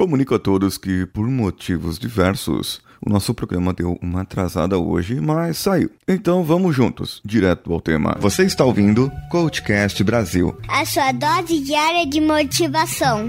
Comunico a todos que, por motivos diversos, o nosso programa deu uma atrasada hoje, mas saiu. Então vamos juntos, direto ao tema. Você está ouvindo Coachcast Brasil a sua dose diária de motivação.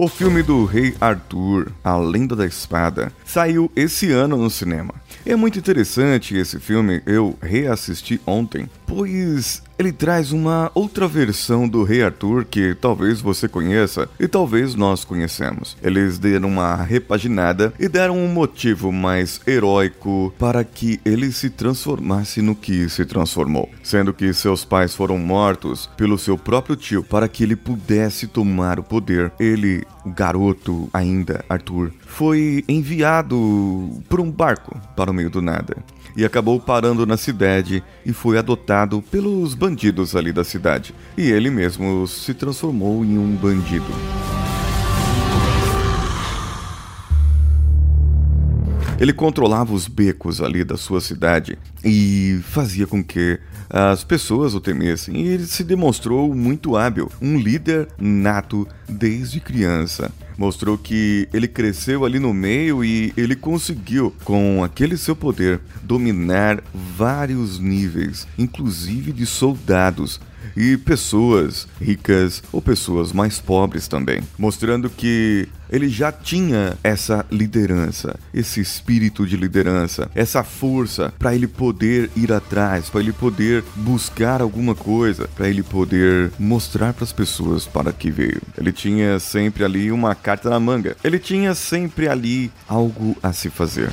O filme do Rei Arthur, A Lenda da Espada, saiu esse ano no cinema. É muito interessante esse filme, eu reassisti ontem, pois ele traz uma outra versão do Rei Arthur que talvez você conheça e talvez nós conhecemos. Eles deram uma repaginada e deram um motivo mais heróico para que ele se transformasse no que se transformou, sendo que seus pais foram mortos pelo seu próprio tio para que ele pudesse tomar o poder. Ele, garoto ainda, Arthur, foi enviado por um barco para o meio do nada e acabou parando na cidade e foi adotado pelos bandidos ali da cidade. E ele mesmo se transformou em um bandido. Ele controlava os becos ali da sua cidade e fazia com que as pessoas o temessem. E ele se demonstrou muito hábil, um líder nato desde criança mostrou que ele cresceu ali no meio e ele conseguiu, com aquele seu poder, dominar vários níveis, inclusive de soldados e pessoas ricas ou pessoas mais pobres também, mostrando que ele já tinha essa liderança, esse espírito de liderança, essa força para ele poder ir atrás, para ele poder buscar alguma coisa, para ele poder mostrar para as pessoas para que veio. Ele tinha sempre ali uma carta na manga. Ele tinha sempre ali algo a se fazer.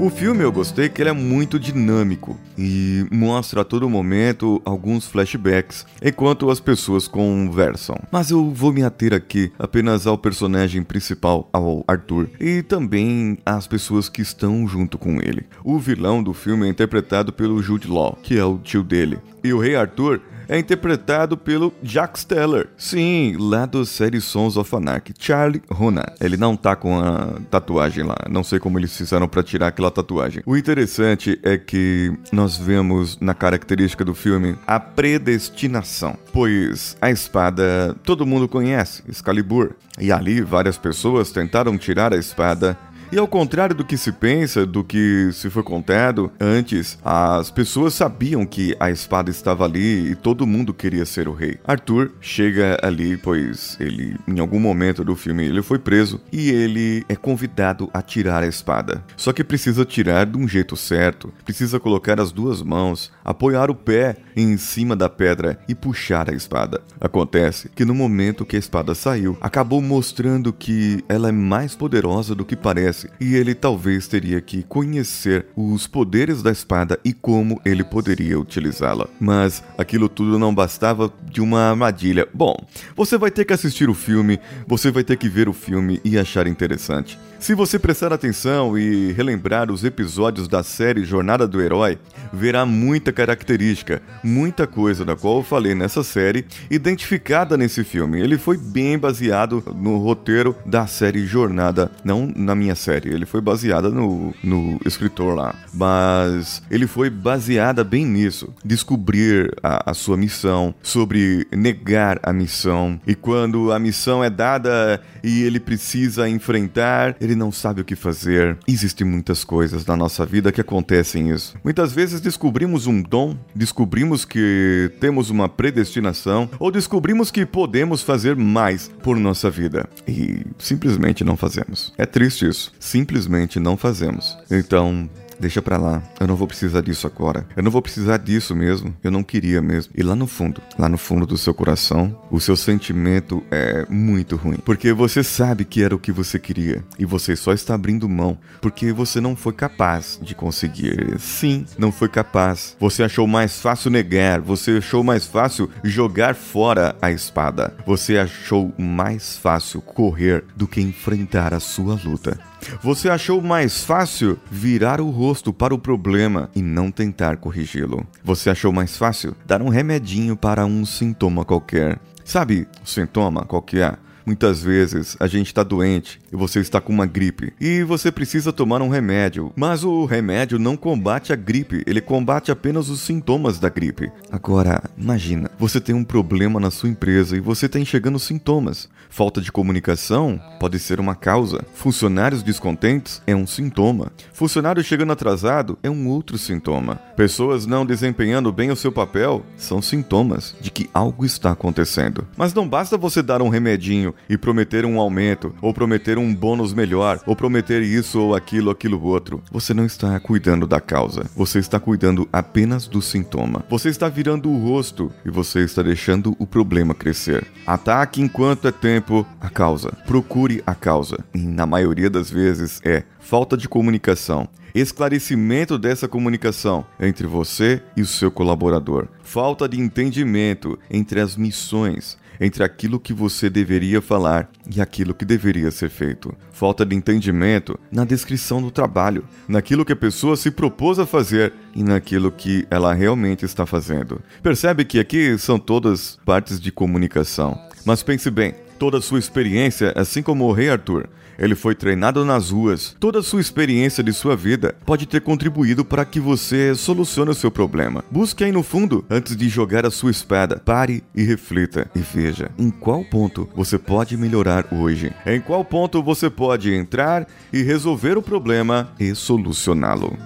O filme eu gostei que ele é muito dinâmico e mostra a todo momento alguns flashbacks enquanto as pessoas conversam. Mas eu vou me ater aqui apenas ao personagem principal, ao Arthur, e também às pessoas que estão junto com ele. O vilão do filme é interpretado pelo Jude Law, que é o tio dele. E o rei Arthur é interpretado pelo Jack Steller. Sim, lá do série Sons of Anarchy, Charlie Hunnam. Ele não tá com a tatuagem lá, não sei como eles fizeram para tirar aquela tatuagem. O interessante é que nós vemos na característica do filme a predestinação, pois a espada todo mundo conhece, Excalibur, e ali várias pessoas tentaram tirar a espada e ao contrário do que se pensa, do que se foi contado antes, as pessoas sabiam que a espada estava ali e todo mundo queria ser o rei. Arthur chega ali, pois ele, em algum momento do filme, ele foi preso e ele é convidado a tirar a espada. Só que precisa tirar de um jeito certo, precisa colocar as duas mãos, apoiar o pé em cima da pedra e puxar a espada. Acontece que no momento que a espada saiu, acabou mostrando que ela é mais poderosa do que parece e ele talvez teria que conhecer os poderes da espada e como ele poderia utilizá-la. Mas aquilo tudo não bastava de uma armadilha. Bom, você vai ter que assistir o filme, você vai ter que ver o filme e achar interessante. Se você prestar atenção e relembrar os episódios da série Jornada do Herói, verá muita característica, muita coisa da qual eu falei nessa série, identificada nesse filme. Ele foi bem baseado no roteiro da série Jornada, não na minha série, ele foi baseado no, no escritor lá, mas ele foi baseada bem nisso, descobrir a, a sua missão, sobre negar a missão, e quando a missão é dada e ele precisa enfrentar, ele não sabe o que fazer. Existem muitas coisas na nossa vida que acontecem isso. Muitas vezes descobrimos um dom, descobrimos que temos uma predestinação ou descobrimos que podemos fazer mais por nossa vida e simplesmente não fazemos. É triste isso. Simplesmente não fazemos. Então, Deixa pra lá. Eu não vou precisar disso agora. Eu não vou precisar disso mesmo. Eu não queria mesmo. E lá no fundo, lá no fundo do seu coração, o seu sentimento é muito ruim. Porque você sabe que era o que você queria. E você só está abrindo mão porque você não foi capaz de conseguir. Sim, não foi capaz. Você achou mais fácil negar. Você achou mais fácil jogar fora a espada. Você achou mais fácil correr do que enfrentar a sua luta. Você achou mais fácil virar o rosto para o problema e não tentar corrigi-lo. Você achou mais fácil dar um remedinho para um sintoma qualquer. Sabe o sintoma qual que é? Muitas vezes a gente está doente e você está com uma gripe e você precisa tomar um remédio, mas o remédio não combate a gripe, ele combate apenas os sintomas da gripe. Agora, imagina, você tem um problema na sua empresa e você está enxergando sintomas. Falta de comunicação pode ser uma causa. Funcionários descontentes é um sintoma. Funcionário chegando atrasado é um outro sintoma. Pessoas não desempenhando bem o seu papel são sintomas de que algo está acontecendo. Mas não basta você dar um remedinho e prometer um aumento, ou prometer um bônus melhor, ou prometer isso ou aquilo, aquilo outro. Você não está cuidando da causa. Você está cuidando apenas do sintoma. Você está virando o rosto e você está deixando o problema crescer. Ataque enquanto é tempo a causa. Procure a causa. E na maioria das vezes é falta de comunicação esclarecimento dessa comunicação entre você e o seu colaborador, falta de entendimento entre as missões, entre aquilo que você deveria falar e aquilo que deveria ser feito. Falta de entendimento na descrição do trabalho, naquilo que a pessoa se propôs a fazer e naquilo que ela realmente está fazendo. Percebe que aqui são todas partes de comunicação. Mas pense bem, toda a sua experiência, assim como o Rei Arthur, ele foi treinado nas ruas. Toda a sua experiência de sua vida pode ter contribuído para que você solucione o seu problema. Busque aí no fundo antes de jogar a sua espada. Pare e reflita e veja em qual ponto você pode melhorar hoje. Em qual ponto você pode entrar e resolver o problema e solucioná-lo.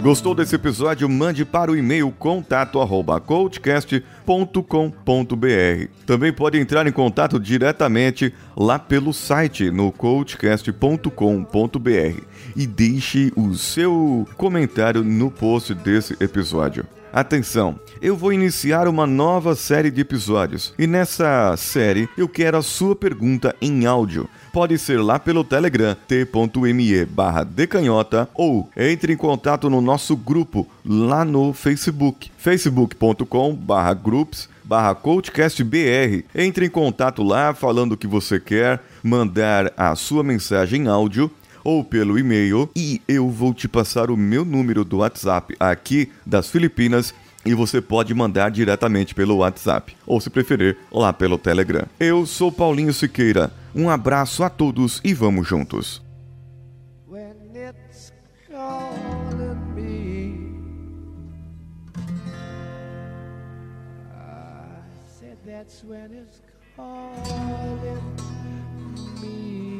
Gostou desse episódio? Mande para o e-mail contato@coachcast.com.br. Também pode entrar em contato diretamente lá pelo site no coachcast.com.br e deixe o seu comentário no post desse episódio. Atenção, eu vou iniciar uma nova série de episódios e nessa série eu quero a sua pergunta em áudio pode ser lá pelo Telegram t.me barra decanhota ou entre em contato no nosso grupo lá no Facebook, facebook.com barra groups barra coachcastbr. Entre em contato lá falando o que você quer, mandar a sua mensagem em áudio ou pelo e-mail e eu vou te passar o meu número do WhatsApp aqui das Filipinas e você pode mandar diretamente pelo WhatsApp, ou se preferir, lá pelo Telegram. Eu sou Paulinho Siqueira. Um abraço a todos e vamos juntos. That's when it's calling me